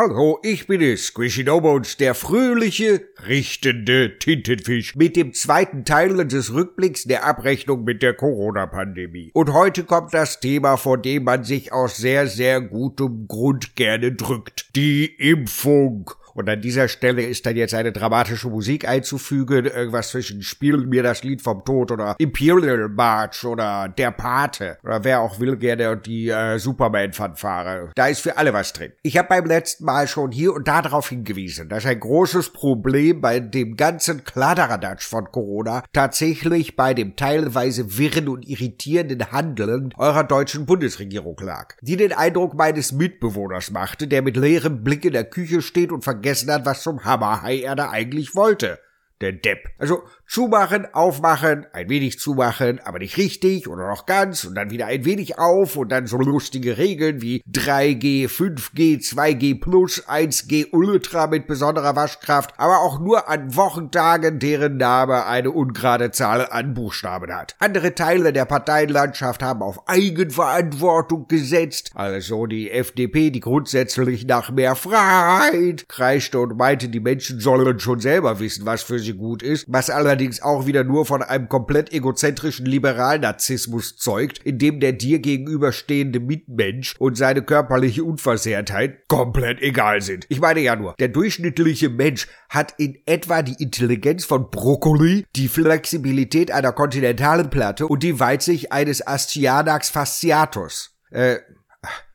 Hallo, ich bin es, Squishy Nobones, der fröhliche, richtende Tintenfisch mit dem zweiten Teil des Rückblicks der Abrechnung mit der Corona-Pandemie. Und heute kommt das Thema, vor dem man sich aus sehr, sehr gutem Grund gerne drückt. Die Impfung. Und an dieser Stelle ist dann jetzt eine dramatische Musik einzufügen, irgendwas zwischen Spiel mir das Lied vom Tod oder Imperial March oder Der Pate oder wer auch will gerne die äh, Superman-Fanfare. Da ist für alle was drin. Ich habe beim letzten Mal schon hier und da darauf hingewiesen, dass ein großes Problem bei dem ganzen Kladderadatsch von Corona tatsächlich bei dem teilweise wirren und irritierenden Handeln eurer deutschen Bundesregierung lag, die den Eindruck meines Mitbewohners machte, der mit leerem Blick in der Küche steht und vergessen hat, was zum Hammerhai er da eigentlich wollte. Der Depp. Also zumachen, aufmachen, ein wenig zumachen, aber nicht richtig oder noch ganz und dann wieder ein wenig auf und dann so lustige Regeln wie 3G, 5G, 2G plus, 1G Ultra mit besonderer Waschkraft, aber auch nur an Wochentagen, deren Name eine ungerade Zahl an Buchstaben hat. Andere Teile der Parteienlandschaft haben auf Eigenverantwortung gesetzt, also die FDP, die grundsätzlich nach mehr Freiheit kreischte und meinte, die Menschen sollen schon selber wissen, was für sie gut ist, was allerdings allerdings auch wieder nur von einem komplett egozentrischen Liberalnarzissmus zeugt, in dem der dir gegenüberstehende Mitmensch und seine körperliche Unversehrtheit komplett egal sind. Ich meine ja nur, der durchschnittliche Mensch hat in etwa die Intelligenz von Brokkoli, die Flexibilität einer kontinentalen Platte und die Weitsicht eines Astyanax fasciatus. Äh,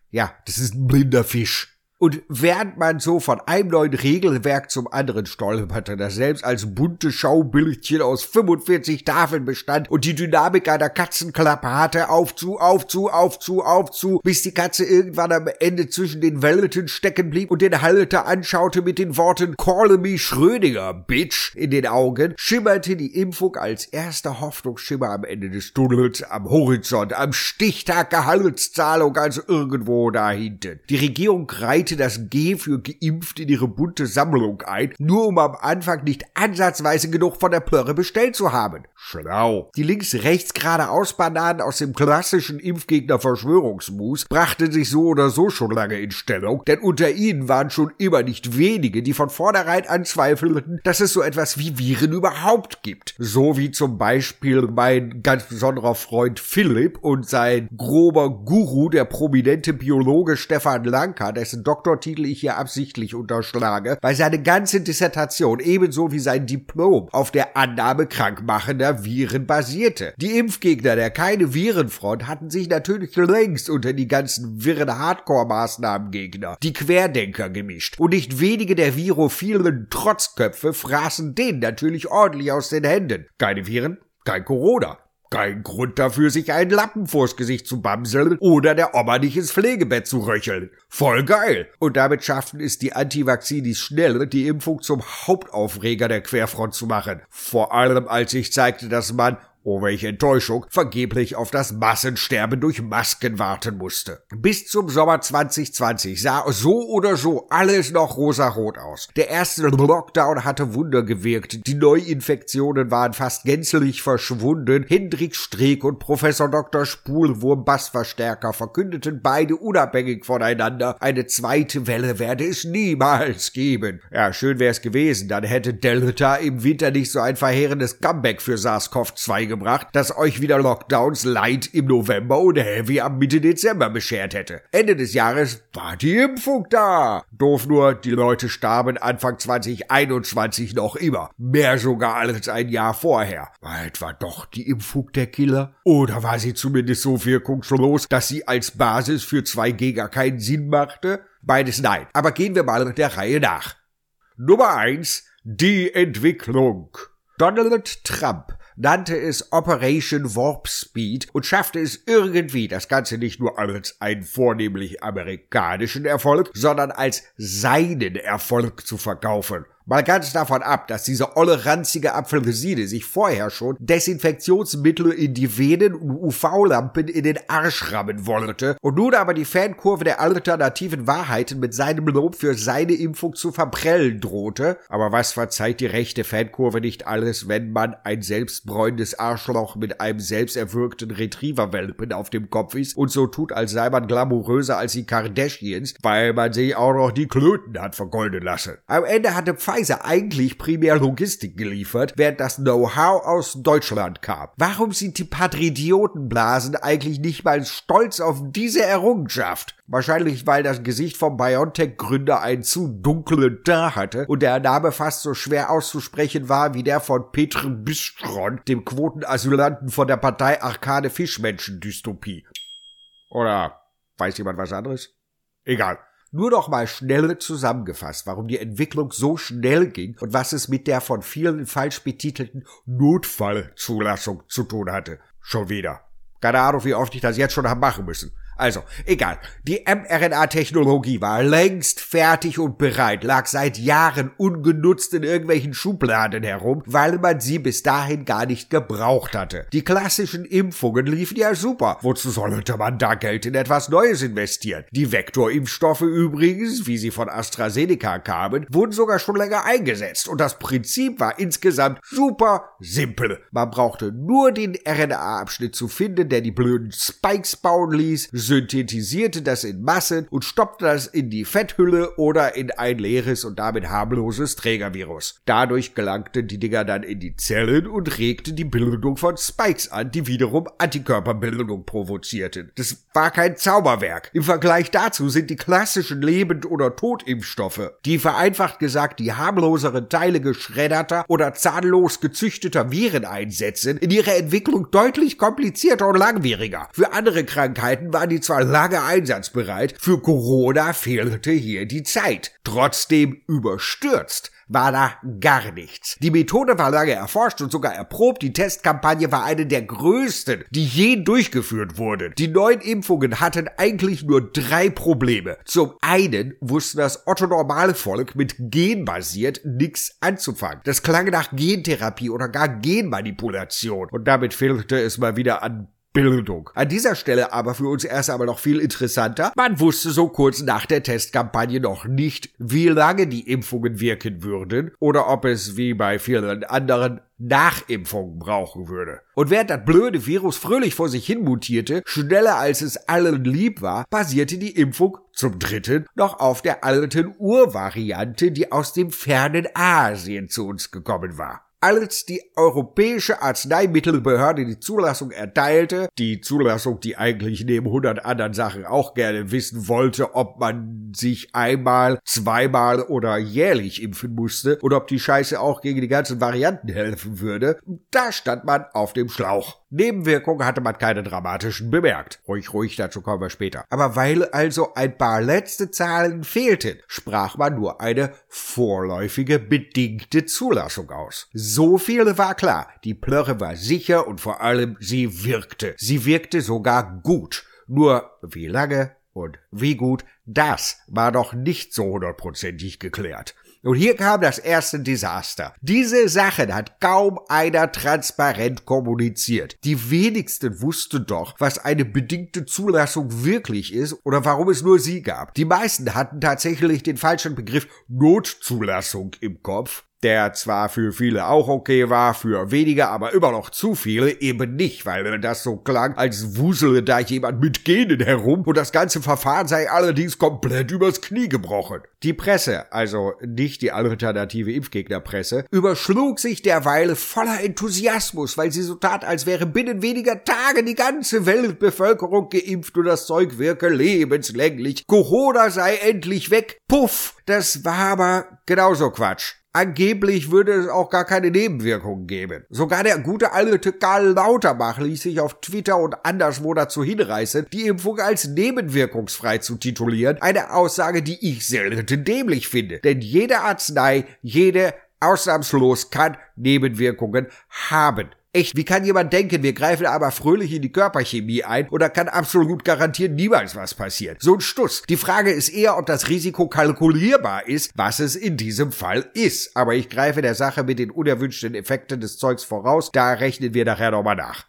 ja, das ist ein blinder Fisch. Und während man so von einem neuen Regelwerk zum anderen stolperte, das selbst als bunte Schaubildchen aus 45 Tafeln bestand und die Dynamik einer Katzenklappe hatte, auf zu, auf zu, auf zu, auf zu, bis die Katze irgendwann am Ende zwischen den Welten stecken blieb und den Halter anschaute mit den Worten Call me Schrödinger, Bitch, in den Augen, schimmerte die Impfung als erster Hoffnungsschimmer am Ende des Tunnels, am Horizont, am Stichtag Gehaltszahlung, also irgendwo da hinten. Die Regierung reihte reichte das G für geimpft in ihre bunte Sammlung ein, nur um am Anfang nicht ansatzweise genug von der Plörre bestellt zu haben. Schlau. Die links-rechts geradeaus Bananen aus dem klassischen Impfgegner-Verschwörungsmus brachten sich so oder so schon lange in Stellung, denn unter ihnen waren schon immer nicht wenige, die von vornherein anzweifelten, dass es so etwas wie Viren überhaupt gibt. So wie zum Beispiel mein ganz besonderer Freund Philipp und sein grober Guru, der prominente Biologe Stefan Lanka, dessen Doktortitel ich hier absichtlich unterschlage, weil seine ganze Dissertation ebenso wie sein Diplom auf der Annahme krankmachender Viren basierte. Die Impfgegner der keine Virenfront hatten sich natürlich längst unter die ganzen wirren Hardcore-Maßnahmengegner, die Querdenker gemischt. Und nicht wenige der virophilen Trotzköpfe fraßen denen natürlich ordentlich aus den Händen. Keine Viren, kein Corona. Kein Grund dafür, sich einen Lappen vors Gesicht zu bamseln oder der Oma nicht ins Pflegebett zu röcheln. Voll geil! Und damit schafften es die Antivaxinis schnell, die Impfung zum Hauptaufreger der Querfront zu machen. Vor allem als sich zeigte, dass man oh welche Enttäuschung, vergeblich auf das Massensterben durch Masken warten musste. Bis zum Sommer 2020 sah so oder so alles noch rosarot aus. Der erste Lockdown hatte Wunder gewirkt, die Neuinfektionen waren fast gänzlich verschwunden, Hendrik Streeck und Professor Dr. Spulwurm Bassverstärker verkündeten beide unabhängig voneinander, eine zweite Welle werde es niemals geben. Ja, schön wär's gewesen, dann hätte Delta im Winter nicht so ein verheerendes Comeback für SARS-CoV-2 gebracht, das euch wieder Lockdowns light im November und heavy am Mitte Dezember beschert hätte. Ende des Jahres war die Impfung da. Doof nur, die Leute starben Anfang 2021 noch immer. Mehr sogar als ein Jahr vorher. War etwa doch die Impfung der Killer? Oder war sie zumindest so wirkungslos, dass sie als Basis für 2G gar keinen Sinn machte? Beides nein. Aber gehen wir mal der Reihe nach. Nummer eins: Die Entwicklung. Donald Trump nannte es Operation Warp Speed und schaffte es irgendwie, das Ganze nicht nur als einen vornehmlich amerikanischen Erfolg, sondern als seinen Erfolg zu verkaufen. Mal ganz davon ab, dass diese olle ranzige Apfelresine sich vorher schon Desinfektionsmittel in die Venen und UV-Lampen in den Arsch rammen wollte und nun aber die Fankurve der alternativen Wahrheiten mit seinem Lob für seine Impfung zu verprellen drohte. Aber was verzeiht die rechte Fankurve nicht alles, wenn man ein selbstbräunendes Arschloch mit einem selbsterwürgten Retrieverwelpen auf dem Kopf ist und so tut, als sei man glamouröser als die Kardashians, weil man sich auch noch die Klöten hat vergolden lassen. Am Ende hatte Pfizer eigentlich primär Logistik geliefert, während das Know-how aus Deutschland kam. Warum sind die Patriotenblasen eigentlich nicht mal stolz auf diese Errungenschaft? Wahrscheinlich, weil das Gesicht vom BioNTech-Gründer einen zu dunklen Teint hatte und der Name fast so schwer auszusprechen war wie der von Petr Bistron, dem Quotenasylanten von der Partei Arkade Fischmenschen-Dystopie. Oder weiß jemand was anderes? Egal. Nur noch mal schnell zusammengefasst, warum die Entwicklung so schnell ging und was es mit der von vielen falsch betitelten Notfallzulassung zu tun hatte. Schon wieder. Keine Ahnung, wie oft ich das jetzt schon habe machen müssen. Also, egal. Die mRNA-Technologie war längst fertig und bereit, lag seit Jahren ungenutzt in irgendwelchen Schubladen herum, weil man sie bis dahin gar nicht gebraucht hatte. Die klassischen Impfungen liefen ja super. Wozu sollte man da Geld in etwas Neues investieren? Die Vektorimpfstoffe übrigens, wie sie von AstraZeneca kamen, wurden sogar schon länger eingesetzt und das Prinzip war insgesamt super simpel. Man brauchte nur den RNA-Abschnitt zu finden, der die blöden Spikes bauen ließ, synthetisierte das in Massen und stoppte das in die Fetthülle oder in ein leeres und damit harmloses Trägervirus. Dadurch gelangten die Dinger dann in die Zellen und regten die Bildung von Spikes an, die wiederum Antikörperbildung provozierten. Das war kein Zauberwerk. Im Vergleich dazu sind die klassischen Lebend- oder Totimpfstoffe, die vereinfacht gesagt die harmloseren Teile geschredderter oder zahnlos gezüchteter Viren einsetzen, in ihrer Entwicklung deutlich komplizierter und langwieriger. Für andere Krankheiten waren die zwar lange einsatzbereit, für Corona fehlte hier die Zeit. Trotzdem überstürzt war da gar nichts. Die Methode war lange erforscht und sogar erprobt. Die Testkampagne war eine der größten, die je durchgeführt wurde. Die neuen Impfungen hatten eigentlich nur drei Probleme. Zum einen wusste das Otto-Normalvolk mit genbasiert nichts anzufangen. Das klang nach Gentherapie oder gar Genmanipulation. Und damit fehlte es mal wieder an Bildung. An dieser Stelle aber für uns erst einmal noch viel interessanter. Man wusste so kurz nach der Testkampagne noch nicht, wie lange die Impfungen wirken würden oder ob es wie bei vielen anderen Nachimpfungen brauchen würde. Und während das blöde Virus fröhlich vor sich hin mutierte, schneller als es allen lieb war, basierte die Impfung zum dritten noch auf der alten Urvariante, die aus dem fernen Asien zu uns gekommen war als die Europäische Arzneimittelbehörde die Zulassung erteilte, die Zulassung, die eigentlich neben hundert anderen Sachen auch gerne wissen wollte, ob man sich einmal, zweimal oder jährlich impfen musste und ob die Scheiße auch gegen die ganzen Varianten helfen würde, da stand man auf dem Schlauch. Nebenwirkungen hatte man keine dramatischen bemerkt. Ruhig, ruhig, dazu kommen wir später. Aber weil also ein paar letzte Zahlen fehlten, sprach man nur eine vorläufige bedingte Zulassung aus. So viel war klar. Die Plörre war sicher und vor allem sie wirkte. Sie wirkte sogar gut. Nur wie lange und wie gut, das war doch nicht so hundertprozentig geklärt. Und hier kam das erste Desaster. Diese Sachen hat kaum einer transparent kommuniziert. Die wenigsten wussten doch, was eine bedingte Zulassung wirklich ist oder warum es nur sie gab. Die meisten hatten tatsächlich den falschen Begriff Notzulassung im Kopf der zwar für viele auch okay war, für wenige aber immer noch zu viele eben nicht, weil das so klang, als wusele da jemand mit Genen herum und das ganze Verfahren sei allerdings komplett übers Knie gebrochen. Die Presse, also nicht die alternative Impfgegnerpresse, überschlug sich derweil voller Enthusiasmus, weil sie so tat, als wäre binnen weniger Tage die ganze Weltbevölkerung geimpft und das Zeug wirke lebenslänglich. Corona sei endlich weg. Puff, das war aber genauso Quatsch. Angeblich würde es auch gar keine Nebenwirkungen geben. Sogar der gute alte Karl Lauterbach ließ sich auf Twitter und anderswo dazu hinreißen, die Impfung als nebenwirkungsfrei zu titulieren. Eine Aussage, die ich selten dämlich finde. Denn jede Arznei, jede ausnahmslos kann Nebenwirkungen haben. Echt, wie kann jemand denken, wir greifen aber fröhlich in die Körperchemie ein oder kann absolut garantieren niemals was passiert? So ein Stuss. Die Frage ist eher, ob das Risiko kalkulierbar ist, was es in diesem Fall ist. Aber ich greife der Sache mit den unerwünschten Effekten des Zeugs voraus, da rechnen wir nachher nochmal nach.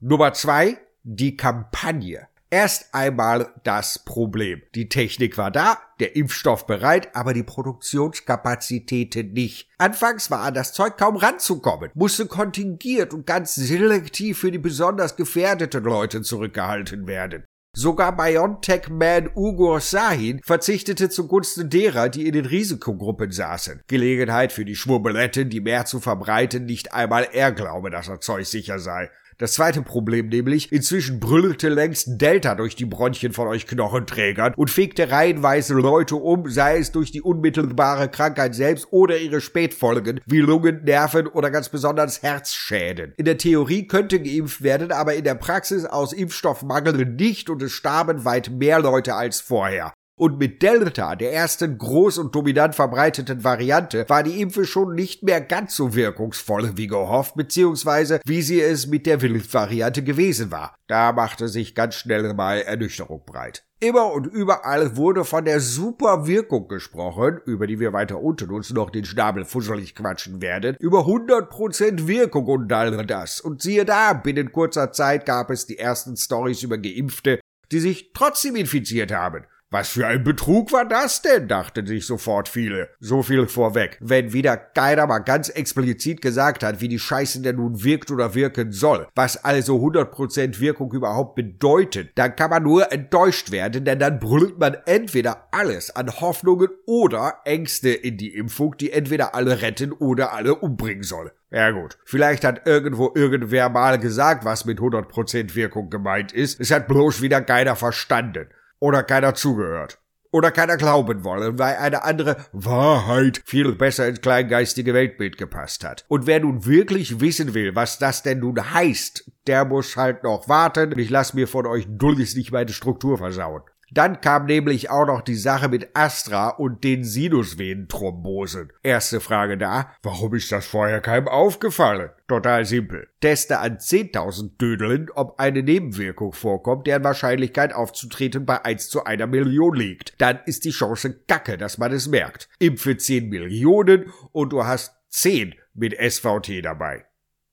Nummer zwei, die Kampagne. Erst einmal das Problem. Die Technik war da, der Impfstoff bereit, aber die Produktionskapazitäten nicht. Anfangs war an das Zeug kaum ranzukommen, musste kontingiert und ganz selektiv für die besonders gefährdeten Leute zurückgehalten werden. Sogar BioNTech-Man Ugo Sahin verzichtete zugunsten derer, die in den Risikogruppen saßen. Gelegenheit für die Schwurbeletten, die mehr zu verbreiten, nicht einmal er glaube, dass er Zeug sicher sei. Das zweite Problem nämlich, inzwischen brüllte längst Delta durch die Bronchien von euch Knochenträgern und fegte reihenweise Leute um, sei es durch die unmittelbare Krankheit selbst oder ihre Spätfolgen, wie Lungen, Nerven oder ganz besonders Herzschäden. In der Theorie könnte geimpft werden, aber in der Praxis aus Impfstoffmangel nicht und es starben weit mehr Leute als vorher. Und mit Delta, der ersten groß und dominant verbreiteten Variante, war die Impfe schon nicht mehr ganz so wirkungsvoll wie gehofft, beziehungsweise wie sie es mit der Wildvariante gewesen war. Da machte sich ganz schnell mal Ernüchterung breit. Immer und überall wurde von der Superwirkung gesprochen, über die wir weiter unten uns noch den Schnabel fusselig quatschen werden, über 100% Wirkung und all das. Und siehe da, binnen kurzer Zeit gab es die ersten Stories über Geimpfte, die sich trotzdem infiziert haben. Was für ein Betrug war das denn? dachten sich sofort viele. So viel vorweg. Wenn wieder keiner mal ganz explizit gesagt hat, wie die Scheiße denn nun wirkt oder wirken soll, was also 100% Wirkung überhaupt bedeutet, dann kann man nur enttäuscht werden, denn dann brüllt man entweder alles an Hoffnungen oder Ängste in die Impfung, die entweder alle retten oder alle umbringen soll. Ja gut, vielleicht hat irgendwo irgendwer mal gesagt, was mit 100% Wirkung gemeint ist. Es hat bloß wieder keiner verstanden oder keiner zugehört oder keiner glauben wollen, weil eine andere Wahrheit viel besser ins kleingeistige Weltbild gepasst hat. Und wer nun wirklich wissen will, was das denn nun heißt, der muss halt noch warten. Ich lass mir von euch Dullis nicht meine Struktur versauen. Dann kam nämlich auch noch die Sache mit Astra und den Sinusvenenthrombosen. Erste Frage da, warum ist das vorher keinem aufgefallen? Total simpel. Teste an 10.000 Dödeln, ob eine Nebenwirkung vorkommt, deren Wahrscheinlichkeit aufzutreten bei 1 zu einer Million liegt. Dann ist die Chance kacke, dass man es merkt. Impfe 10 Millionen und du hast 10 mit SVT dabei.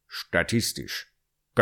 Statistisch.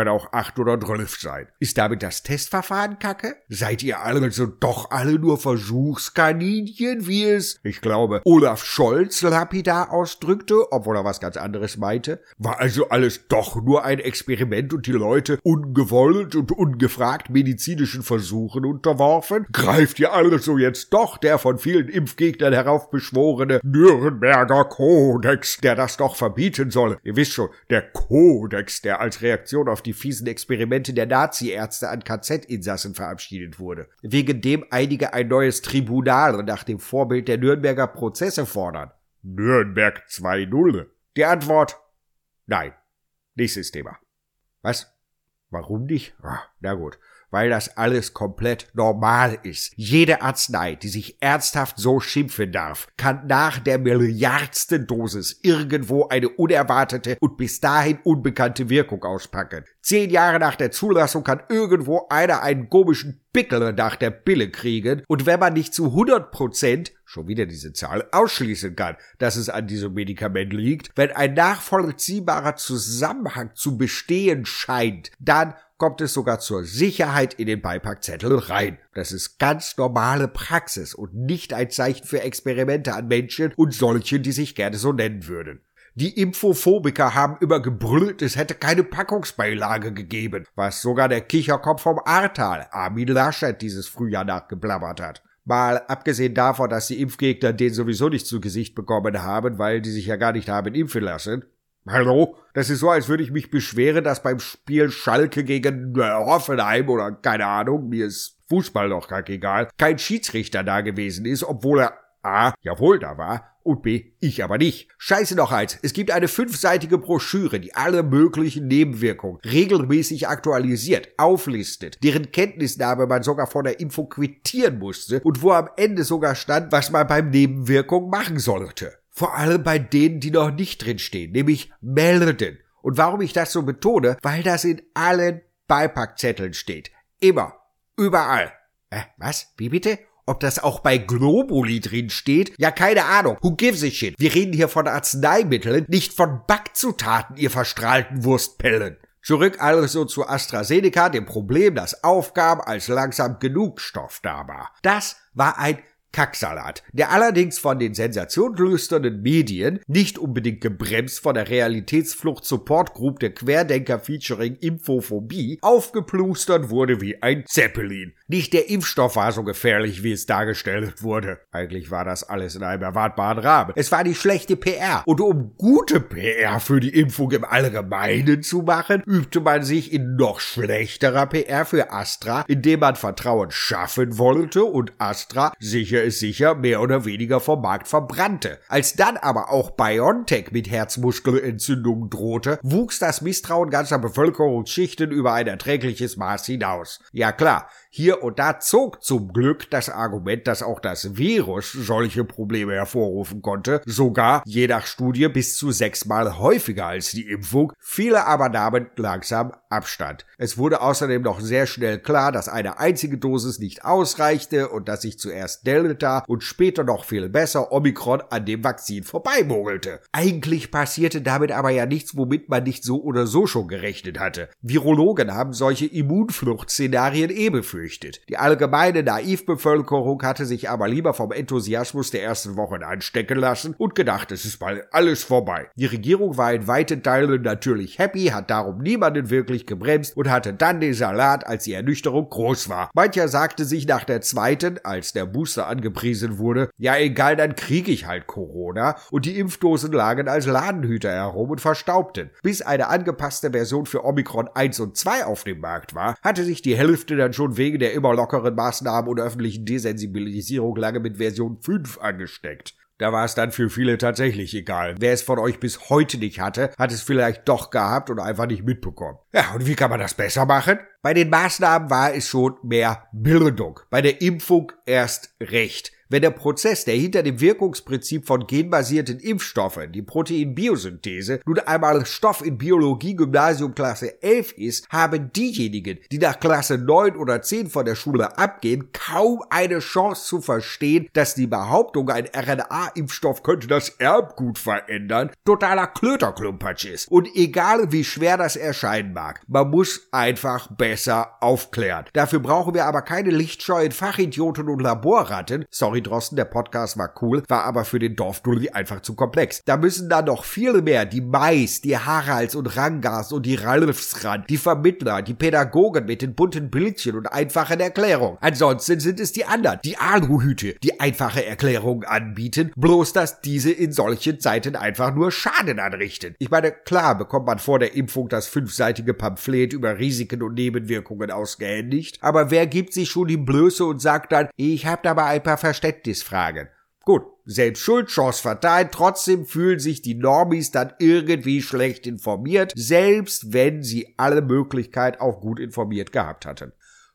Kann auch acht oder zwölf sein. Ist damit das Testverfahren kacke? Seid ihr also doch alle nur Versuchskaninchen, wie es, ich glaube, Olaf Scholz lapidar ausdrückte, obwohl er was ganz anderes meinte? War also alles doch nur ein Experiment und die Leute ungewollt und ungefragt medizinischen Versuchen unterworfen? Greift ihr also jetzt doch der von vielen Impfgegnern heraufbeschworene Nürnberger Kodex, der das doch verbieten soll? Ihr wisst schon, der Kodex, der als Reaktion auf auf die fiesen Experimente der Nazi-Ärzte an KZ-Insassen verabschiedet wurde, wegen dem einige ein neues Tribunal nach dem Vorbild der Nürnberger Prozesse fordern. Nürnberg 2.0. Die Antwort Nein. Nächstes Thema. Was? Warum nicht? Ah, na gut weil das alles komplett normal ist. Jede Arznei, die sich ernsthaft so schimpfen darf, kann nach der milliardsten Dosis irgendwo eine unerwartete und bis dahin unbekannte Wirkung auspacken. Zehn Jahre nach der Zulassung kann irgendwo einer einen komischen Pickel nach der Pille kriegen und wenn man nicht zu 100 Prozent, schon wieder diese Zahl, ausschließen kann, dass es an diesem Medikament liegt, wenn ein nachvollziehbarer Zusammenhang zu bestehen scheint, dann kommt es sogar zur Sicherheit in den Beipackzettel rein. Das ist ganz normale Praxis und nicht ein Zeichen für Experimente an Menschen und solchen, die sich gerne so nennen würden. Die Infophobiker haben immer gebrüllt, es hätte keine Packungsbeilage gegeben, was sogar der Kicherkopf vom Ahrtal, Armin Laschet, dieses Frühjahr nachgeblabbert hat. Mal abgesehen davon, dass die Impfgegner den sowieso nicht zu Gesicht bekommen haben, weil die sich ja gar nicht haben impfen lassen, Hallo? Das ist so, als würde ich mich beschweren, dass beim Spiel Schalke gegen Hoffenheim oder keine Ahnung, mir ist Fußball doch gar egal, kein Schiedsrichter da gewesen ist, obwohl er A, jawohl da war, und B, ich aber nicht. Scheiße noch eins, es gibt eine fünfseitige Broschüre, die alle möglichen Nebenwirkungen regelmäßig aktualisiert, auflistet, deren Kenntnisnahme man sogar von der Info quittieren musste und wo am Ende sogar stand, was man beim Nebenwirkung machen sollte. Vor allem bei denen, die noch nicht drinstehen, nämlich melden Und warum ich das so betone? Weil das in allen Beipackzetteln steht. Immer. Überall. Äh, was? Wie bitte? Ob das auch bei Globuli drin steht? Ja, keine Ahnung. Who gives a shit? Wir reden hier von Arzneimitteln, nicht von Backzutaten, ihr verstrahlten Wurstpellen. Zurück also zu AstraZeneca, dem Problem, das aufgab, als langsam genug Stoff da war. Das war ein Kacksalat, der allerdings von den sensationslüsternen Medien, nicht unbedingt gebremst von der Realitätsflucht Support Group der Querdenker featuring Infophobie, aufgeplustert wurde wie ein Zeppelin. Nicht der Impfstoff war so gefährlich, wie es dargestellt wurde. Eigentlich war das alles in einem erwartbaren Rahmen. Es war die schlechte PR. Und um gute PR für die Impfung im Allgemeinen zu machen, übte man sich in noch schlechterer PR für Astra, indem man Vertrauen schaffen wollte und Astra sicher ist sicher mehr oder weniger vom Markt verbrannte. Als dann aber auch BioNTech mit Herzmuskelentzündungen drohte, wuchs das Misstrauen ganzer Bevölkerungsschichten über ein erträgliches Maß hinaus. Ja klar, hier und da zog zum Glück das Argument, dass auch das Virus solche Probleme hervorrufen konnte, sogar je nach Studie bis zu sechsmal häufiger als die Impfung, viele aber nahmen langsam Abstand. Es wurde außerdem noch sehr schnell klar, dass eine einzige Dosis nicht ausreichte und dass sich zuerst Delta und später noch viel besser Omikron an dem Vakzin vorbeimogelte. Eigentlich passierte damit aber ja nichts, womit man nicht so oder so schon gerechnet hatte. Virologen haben solche Immunfluchtszenarien eh befürchtet. Die allgemeine Naivbevölkerung hatte sich aber lieber vom Enthusiasmus der ersten Wochen anstecken lassen und gedacht, es ist bald alles vorbei. Die Regierung war in weiten Teilen natürlich happy, hat darum niemanden wirklich gebremst und hatte dann den Salat, als die Ernüchterung groß war. Mancher sagte sich nach der zweiten, als der Booster angepriesen wurde, ja egal, dann kriege ich halt Corona und die Impfdosen lagen als Ladenhüter herum und verstaubten. Bis eine angepasste Version für Omikron 1 und 2 auf dem Markt war, hatte sich die Hälfte dann schon wegen der immer lockeren Maßnahmen und öffentlichen Desensibilisierung lange mit Version 5 angesteckt. Da war es dann für viele tatsächlich egal. Wer es von euch bis heute nicht hatte, hat es vielleicht doch gehabt und einfach nicht mitbekommen. Ja, und wie kann man das besser machen? Bei den Maßnahmen war es schon mehr Bildung. Bei der Impfung erst recht. Wenn der Prozess, der hinter dem Wirkungsprinzip von genbasierten Impfstoffen, die Proteinbiosynthese, nun einmal Stoff in Biologie Gymnasium Klasse 11 ist, haben diejenigen, die nach Klasse 9 oder 10 von der Schule abgehen, kaum eine Chance zu verstehen, dass die Behauptung, ein RNA-Impfstoff könnte das Erbgut verändern, totaler Klöterklumpatsch ist. Und egal wie schwer das erscheinen mag, man muss einfach besser aufklären. Dafür brauchen wir aber keine lichtscheuen Fachidioten und Laborratten, sorry Sorry Drosten, der Podcast war cool, war aber für den Dorfdulli einfach zu komplex. Da müssen da noch viele mehr, die Mais, die Haralds und Rangas und die Ralfs ran, die Vermittler, die Pädagogen mit den bunten Bildchen und einfachen Erklärungen. Ansonsten sind es die anderen, die Aluhüte, die einfache Erklärungen anbieten, bloß dass diese in solchen Zeiten einfach nur Schaden anrichten. Ich meine, klar bekommt man vor der Impfung das fünfseitige Pamphlet über Risiken und Nebenwirkungen ausgehändigt, aber wer gibt sich schon die Blöße und sagt dann, ich hab da mal ein paar Verständnis Verständnisfragen. Gut, selbst schuld, Chance verteilt, trotzdem fühlen sich die Normis dann irgendwie schlecht informiert, selbst wenn sie alle Möglichkeit auch gut informiert gehabt hatten.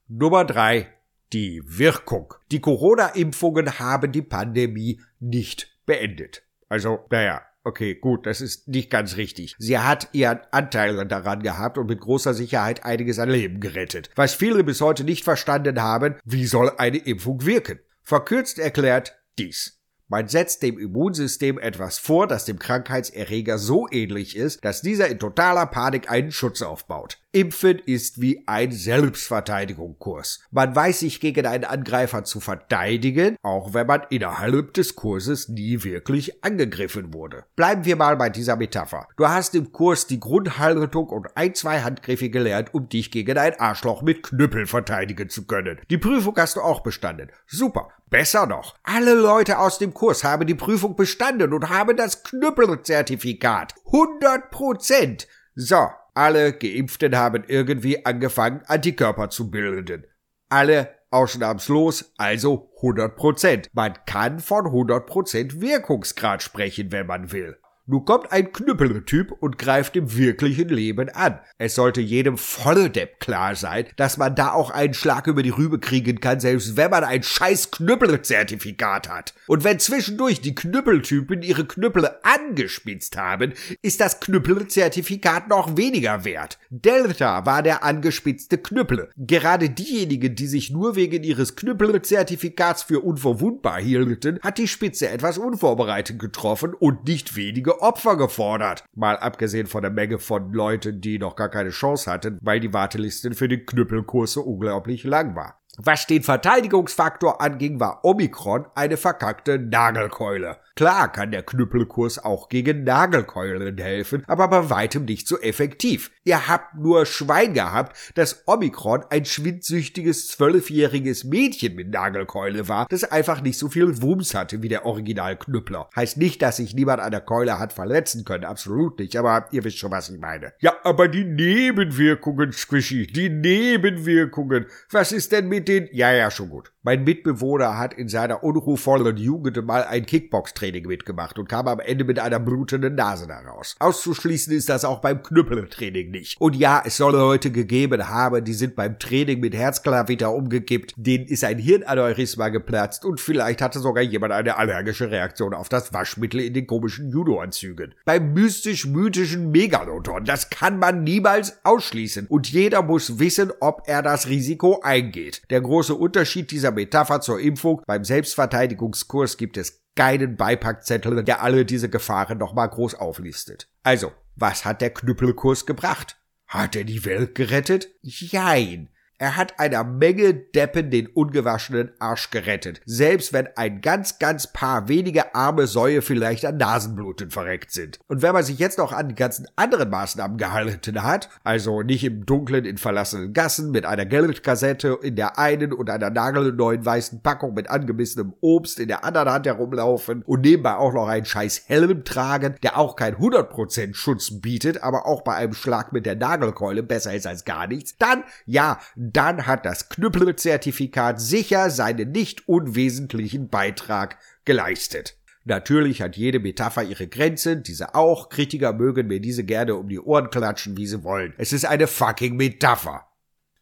Nummer drei, die Wirkung. Die Corona-Impfungen haben die Pandemie nicht beendet. Also, naja, Okay, gut, das ist nicht ganz richtig. Sie hat ihren Anteil daran gehabt und mit großer Sicherheit einiges an Leben gerettet. Was viele bis heute nicht verstanden haben, wie soll eine Impfung wirken? Verkürzt erklärt dies. Man setzt dem Immunsystem etwas vor, das dem Krankheitserreger so ähnlich ist, dass dieser in totaler Panik einen Schutz aufbaut. Impfen ist wie ein Selbstverteidigungskurs. Man weiß sich gegen einen Angreifer zu verteidigen, auch wenn man innerhalb des Kurses nie wirklich angegriffen wurde. Bleiben wir mal bei dieser Metapher. Du hast im Kurs die Grundhaltung und ein, zwei Handgriffe gelernt, um dich gegen ein Arschloch mit Knüppel verteidigen zu können. Die Prüfung hast du auch bestanden. Super. Besser noch. Alle Leute aus dem Kurs haben die Prüfung bestanden und haben das Knüppelzertifikat. 100 Prozent. So, alle Geimpften haben irgendwie angefangen, Antikörper zu bilden. Alle ausnahmslos, also 100 Prozent. Man kann von 100 Prozent Wirkungsgrad sprechen, wenn man will. Nun kommt ein Knüppeltyp und greift im wirklichen Leben an. Es sollte jedem Volldepp klar sein, dass man da auch einen Schlag über die Rübe kriegen kann, selbst wenn man ein scheiß Knüppelzertifikat hat. Und wenn zwischendurch die Knüppeltypen ihre Knüppel angespitzt haben, ist das Knüppelzertifikat noch weniger wert. Delta war der angespitzte Knüppel. Gerade diejenigen, die sich nur wegen ihres Knüppelzertifikats für unverwundbar hielten, hat die Spitze etwas unvorbereitet getroffen und nicht wenige Opfer gefordert. Mal abgesehen von der Menge von Leuten, die noch gar keine Chance hatten, weil die Warteliste für den Knüppelkurs so unglaublich lang war. Was den Verteidigungsfaktor anging, war Omikron eine verkackte Nagelkeule. Klar kann der Knüppelkurs auch gegen Nagelkeulen helfen, aber bei weitem nicht so effektiv. Ihr habt nur Schwein gehabt, dass Omikron ein schwindsüchtiges zwölfjähriges Mädchen mit Nagelkeule war, das einfach nicht so viel Wumms hatte wie der Originalknüppler. Heißt nicht, dass sich niemand an der Keule hat verletzen können, absolut nicht, aber ihr wisst schon, was ich meine. Ja, aber die Nebenwirkungen, Squishy, die Nebenwirkungen. Was ist denn mit den... Ja, ja, schon gut. Mein Mitbewohner hat in seiner unruhvollen Jugend mal ein Kickbox-Training mitgemacht und kam am Ende mit einer blutenden Nase daraus. Auszuschließen ist das auch beim Knüppeltraining nicht. Und ja, es soll Leute gegeben haben, die sind beim Training mit Herzklavitter umgekippt, denen ist ein Hirnaneurysma geplatzt und vielleicht hatte sogar jemand eine allergische Reaktion auf das Waschmittel in den komischen Judo-Anzügen. Beim mystisch-mythischen Megalodon, das kann man niemals ausschließen und jeder muss wissen, ob er das Risiko eingeht. Der große Unterschied dieser Metapher zur Impfung. Beim Selbstverteidigungskurs gibt es keinen Beipackzettel, der alle diese Gefahren nochmal groß auflistet. Also, was hat der Knüppelkurs gebracht? Hat er die Welt gerettet? Jein. Er hat einer Menge Deppen den ungewaschenen Arsch gerettet, selbst wenn ein ganz, ganz paar wenige arme Säue vielleicht an Nasenbluten verreckt sind. Und wenn man sich jetzt noch an die ganzen anderen Maßnahmen gehalten hat, also nicht im Dunkeln in verlassenen Gassen mit einer Geldkassette in der einen und einer nagelneuen weißen Packung mit angemessenem Obst in der anderen Hand herumlaufen und nebenbei auch noch einen scheiß Helm tragen, der auch kein 100% Schutz bietet, aber auch bei einem Schlag mit der Nagelkeule besser ist als gar nichts, dann, ja, dann hat das Knüppelzertifikat sicher seinen nicht unwesentlichen Beitrag geleistet. Natürlich hat jede Metapher ihre Grenzen, diese auch. Kritiker mögen mir diese gerne um die Ohren klatschen, wie sie wollen. Es ist eine fucking Metapher.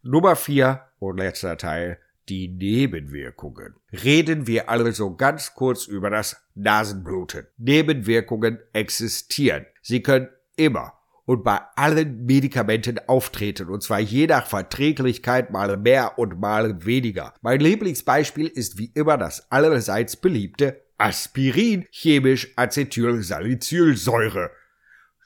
Nummer vier und letzter Teil. Die Nebenwirkungen. Reden wir also ganz kurz über das Nasenbluten. Nebenwirkungen existieren. Sie können immer und bei allen Medikamenten auftreten, und zwar je nach Verträglichkeit mal mehr und mal weniger. Mein Lieblingsbeispiel ist wie immer das allerseits beliebte Aspirin, chemisch Acetylsalicylsäure.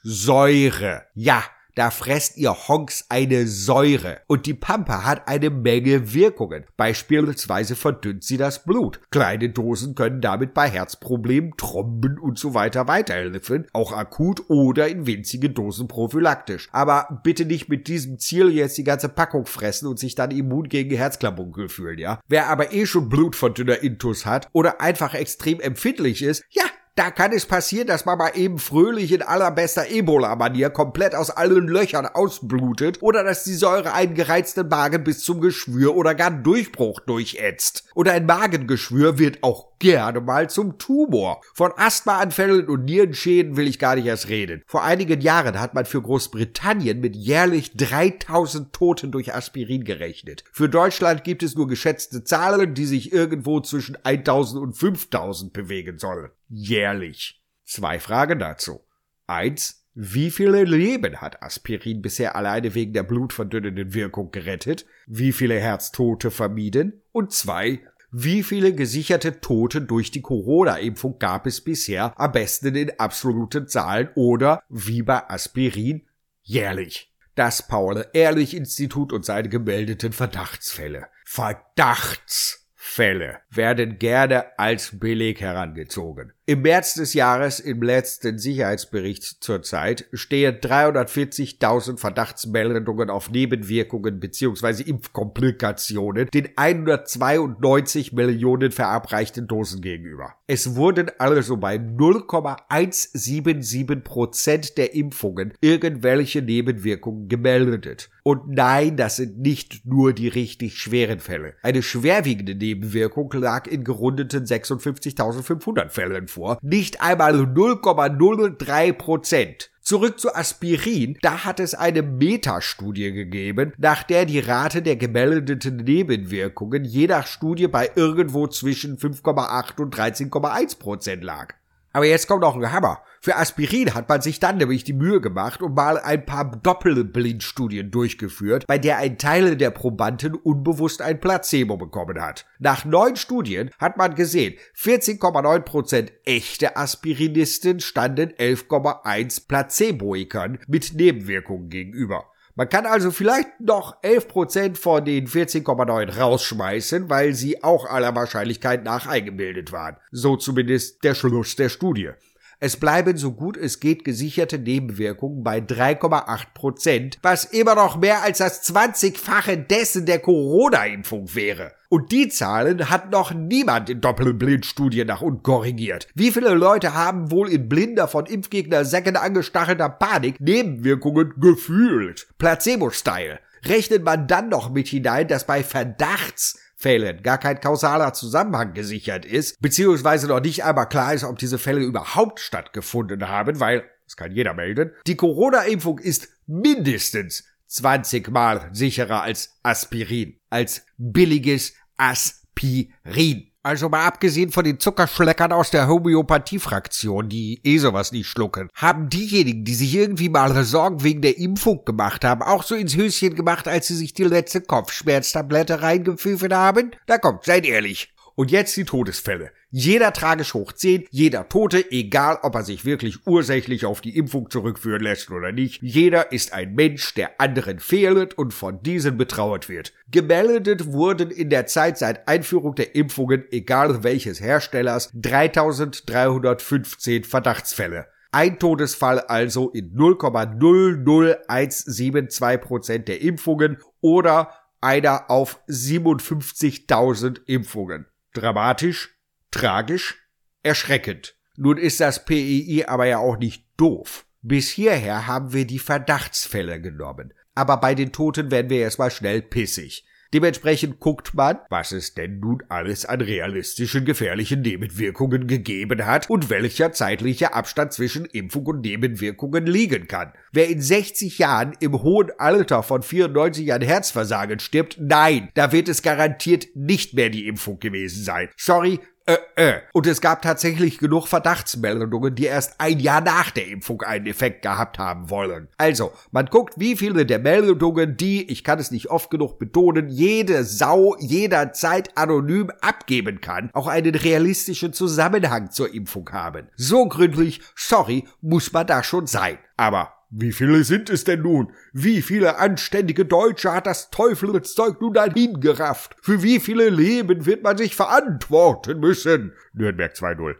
Säure. Ja, da fresst ihr Honks eine Säure. Und die Pampa hat eine Menge Wirkungen. Beispielsweise verdünnt sie das Blut. Kleine Dosen können damit bei Herzproblemen, Tromben und so weiter weiterhelfen, auch akut oder in winzigen Dosen prophylaktisch. Aber bitte nicht mit diesem Ziel jetzt die ganze Packung fressen und sich dann immun gegen Herzklabunkel fühlen, ja? Wer aber eh schon Blutverdünner Intus hat oder einfach extrem empfindlich ist, ja, da kann es passieren, dass man mal eben fröhlich in allerbester Ebola-Manier komplett aus allen Löchern ausblutet oder dass die Säure einen gereizten Magen bis zum Geschwür oder gar Durchbruch durchätzt. Oder ein Magengeschwür wird auch gerne mal zum Tumor. Von Asthmaanfällen und Nierenschäden will ich gar nicht erst reden. Vor einigen Jahren hat man für Großbritannien mit jährlich 3000 Toten durch Aspirin gerechnet. Für Deutschland gibt es nur geschätzte Zahlen, die sich irgendwo zwischen 1000 und 5000 bewegen sollen. Jährlich. Zwei Fragen dazu. Eins, wie viele Leben hat Aspirin bisher alleine wegen der blutverdünnenden Wirkung gerettet? Wie viele Herztote vermieden? Und zwei, wie viele gesicherte Tote durch die Corona-Impfung gab es bisher, am besten in absoluten Zahlen oder wie bei Aspirin jährlich? Das Paul-Ehrlich-Institut und seine gemeldeten Verdachtsfälle. Verdachtsfälle werden gerne als Beleg herangezogen. Im März des Jahres, im letzten Sicherheitsbericht zurzeit, stehen 340.000 Verdachtsmeldungen auf Nebenwirkungen bzw. Impfkomplikationen den 192 Millionen verabreichten Dosen gegenüber. Es wurden also bei 0,177 Prozent der Impfungen irgendwelche Nebenwirkungen gemeldet. Und nein, das sind nicht nur die richtig schweren Fälle. Eine schwerwiegende Nebenwirkung lag in gerundeten 56.500 Fällen vor vor, nicht einmal 0,03 Prozent. Zurück zu Aspirin, da hat es eine Metastudie gegeben, nach der die Rate der gemeldeten Nebenwirkungen je nach Studie bei irgendwo zwischen 5,8 und 13,1 Prozent lag. Aber jetzt kommt noch ein Hammer. Für Aspirin hat man sich dann nämlich die Mühe gemacht und mal ein paar Doppelblindstudien durchgeführt, bei der ein Teil der Probanden unbewusst ein Placebo bekommen hat. Nach neun Studien hat man gesehen, 14,9% echte Aspirinisten standen 11,1 Placeboikern mit Nebenwirkungen gegenüber. Man kann also vielleicht noch 11% von den 14,9 rausschmeißen, weil sie auch aller Wahrscheinlichkeit nach eingebildet waren. So zumindest der Schluss der Studie. Es bleiben so gut es geht gesicherte Nebenwirkungen bei 3,8 Prozent, was immer noch mehr als das 20-fache dessen der Corona-Impfung wäre. Und die Zahlen hat noch niemand in Doppelblindstudien nach unten korrigiert. Wie viele Leute haben wohl in blinder von Impfgegner-Säcken angestachelter Panik Nebenwirkungen gefühlt? Placebo-Style. Rechnet man dann noch mit hinein, dass bei Verdachts Fällen gar kein kausaler Zusammenhang gesichert ist, beziehungsweise noch nicht einmal klar ist, ob diese Fälle überhaupt stattgefunden haben, weil, das kann jeder melden, die Corona-Impfung ist mindestens 20 Mal sicherer als Aspirin, als billiges Aspirin. Also mal abgesehen von den Zuckerschleckern aus der Homöopathie-Fraktion, die eh sowas nicht schlucken, haben diejenigen, die sich irgendwie mal Sorgen wegen der Impfung gemacht haben, auch so ins Höschen gemacht, als sie sich die letzte Kopfschmerztablette reingepfiffen haben? Da kommt, seid ehrlich. Und jetzt die Todesfälle. Jeder tragisch hoch 10, jeder Tote, egal ob er sich wirklich ursächlich auf die Impfung zurückführen lässt oder nicht, jeder ist ein Mensch, der anderen fehlt und von diesen betrauert wird. Gemeldet wurden in der Zeit seit Einführung der Impfungen, egal welches Herstellers, 3315 Verdachtsfälle. Ein Todesfall also in 0,00172% der Impfungen oder einer auf 57.000 Impfungen. Dramatisch, tragisch, erschreckend. Nun ist das PEI aber ja auch nicht doof. Bis hierher haben wir die Verdachtsfälle genommen. Aber bei den Toten werden wir erstmal schnell pissig. Dementsprechend guckt man, was es denn nun alles an realistischen gefährlichen Nebenwirkungen gegeben hat und welcher zeitliche Abstand zwischen Impfung und Nebenwirkungen liegen kann. Wer in 60 Jahren im hohen Alter von 94 an Herzversagen stirbt, nein, da wird es garantiert nicht mehr die Impfung gewesen sein. Sorry, äh, äh. Und es gab tatsächlich genug Verdachtsmeldungen, die erst ein Jahr nach der Impfung einen Effekt gehabt haben wollen. Also, man guckt, wie viele der Meldungen, die, ich kann es nicht oft genug betonen, jede Sau jederzeit anonym abgeben kann, auch einen realistischen Zusammenhang zur Impfung haben. So gründlich, sorry, muss man da schon sein. Aber wie viele sind es denn nun? Wie viele anständige Deutsche hat das Teufelszeug nun dahin gerafft? Für wie viele Leben wird man sich verantworten müssen? Nürnberg 2-0.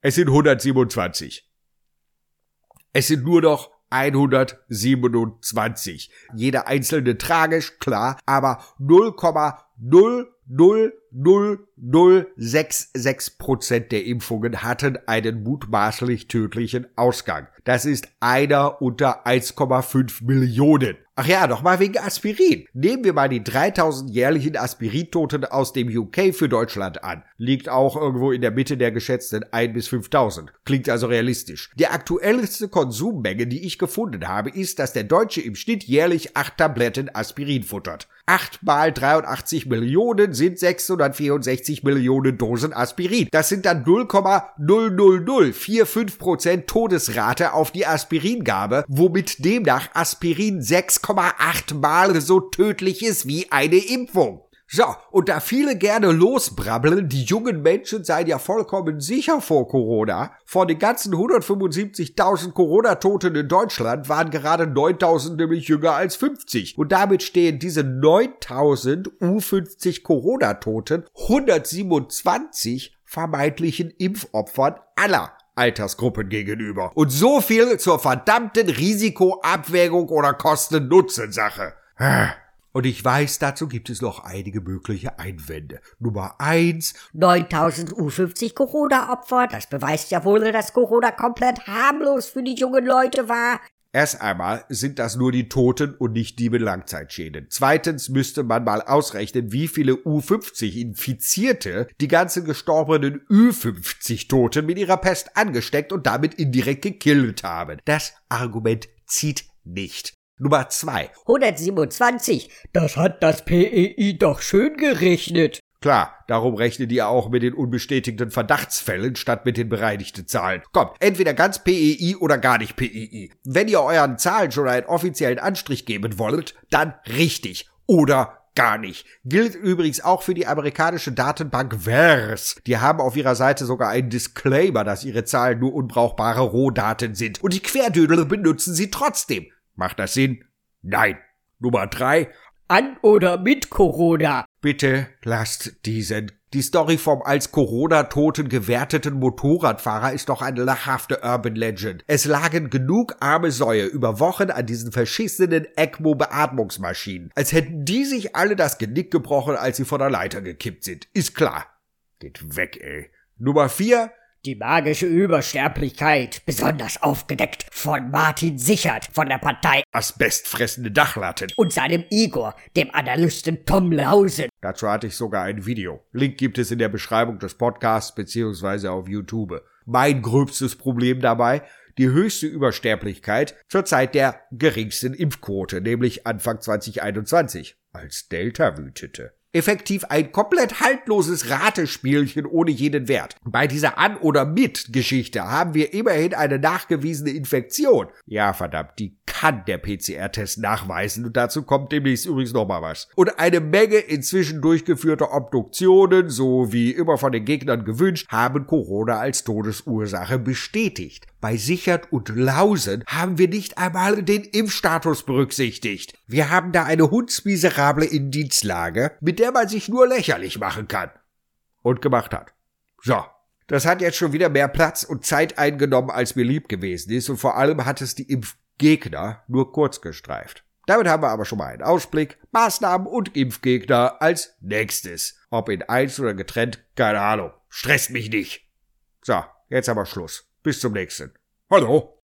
Es sind 127. Es sind nur noch 127. Jeder einzelne tragisch, klar, aber 0,00066 Prozent der Impfungen hatten einen mutmaßlich tödlichen Ausgang. Das ist einer unter 1,5 Millionen. Ach ja, noch mal wegen Aspirin. Nehmen wir mal die 3000 jährlichen Aspirintoten aus dem UK für Deutschland an. Liegt auch irgendwo in der Mitte der geschätzten 1 bis 5000. Klingt also realistisch. Die aktuellste Konsummenge, die ich gefunden habe, ist, dass der Deutsche im Schnitt jährlich 8 Tabletten Aspirin futtert. 8 mal 83 Millionen sind 664 Millionen Dosen Aspirin. Das sind dann 0,00045% Todesrate auf die Aspiringabe, womit demnach Aspirin 6,8 Mal so tödlich ist wie eine Impfung. So, und da viele gerne losbrabbeln, die jungen Menschen seien ja vollkommen sicher vor Corona. Von den ganzen 175.000 Corona-Toten in Deutschland waren gerade 9.000 nämlich jünger als 50. Und damit stehen diese 9.000 U50 Corona-Toten 127 vermeintlichen Impfopfern aller Altersgruppen gegenüber. Und so viel zur verdammten Risikoabwägung oder Kosten-Nutzen-Sache. Und ich weiß, dazu gibt es noch einige mögliche Einwände. Nummer eins. 9000 U50 Corona-Opfer. Das beweist ja wohl, dass Corona komplett harmlos für die jungen Leute war. Erst einmal sind das nur die Toten und nicht die mit Langzeitschäden. Zweitens müsste man mal ausrechnen, wie viele U50-Infizierte die ganzen gestorbenen Ü50-Toten mit ihrer Pest angesteckt und damit indirekt gekillt haben. Das Argument zieht nicht. Nummer zwei. 127. Das hat das PEI doch schön gerechnet. Klar, darum rechnet ihr auch mit den unbestätigten Verdachtsfällen statt mit den bereinigten Zahlen. Kommt, entweder ganz PEI oder gar nicht PEI. Wenn ihr euren Zahlen schon einen offiziellen Anstrich geben wollt, dann richtig. Oder gar nicht. Gilt übrigens auch für die amerikanische Datenbank VERS. Die haben auf ihrer Seite sogar einen Disclaimer, dass ihre Zahlen nur unbrauchbare Rohdaten sind. Und die Querdödel benutzen sie trotzdem. Macht das Sinn? Nein. Nummer drei. An oder mit Corona. Bitte lasst diesen. Die Story vom als Corona-Toten gewerteten Motorradfahrer ist doch eine lachhafte Urban Legend. Es lagen genug arme Säue über Wochen an diesen verschissenen ECMO-Beatmungsmaschinen, als hätten die sich alle das Genick gebrochen, als sie von der Leiter gekippt sind. Ist klar. Geht weg, ey. Nummer vier. Die magische Übersterblichkeit, besonders aufgedeckt von Martin Sichert von der Partei Asbestfressende Dachlatten. und seinem Igor, dem Analysten Tom Lausen. Dazu hatte ich sogar ein Video. Link gibt es in der Beschreibung des Podcasts beziehungsweise auf YouTube. Mein gröbstes Problem dabei, die höchste Übersterblichkeit zur Zeit der geringsten Impfquote, nämlich Anfang 2021, als Delta wütete. Effektiv ein komplett haltloses Ratespielchen ohne jeden Wert. Bei dieser An- oder Mit-Geschichte haben wir immerhin eine nachgewiesene Infektion. Ja, verdammt, die kann der PCR-Test nachweisen und dazu kommt demnächst übrigens noch mal was. Und eine Menge inzwischen durchgeführter Obduktionen, so wie immer von den Gegnern gewünscht, haben Corona als Todesursache bestätigt. Bei Sichert und Lausen haben wir nicht einmal den Impfstatus berücksichtigt. Wir haben da eine hundsmiserable Indizlage, mit der man sich nur lächerlich machen kann. Und gemacht hat. So. Das hat jetzt schon wieder mehr Platz und Zeit eingenommen, als mir lieb gewesen ist, und vor allem hat es die Impfgegner nur kurz gestreift. Damit haben wir aber schon mal einen Ausblick. Maßnahmen und Impfgegner als nächstes. Ob in eins oder getrennt, keine Ahnung. Stresst mich nicht. So, jetzt aber Schluss. Bis zum nächsten. Hallo.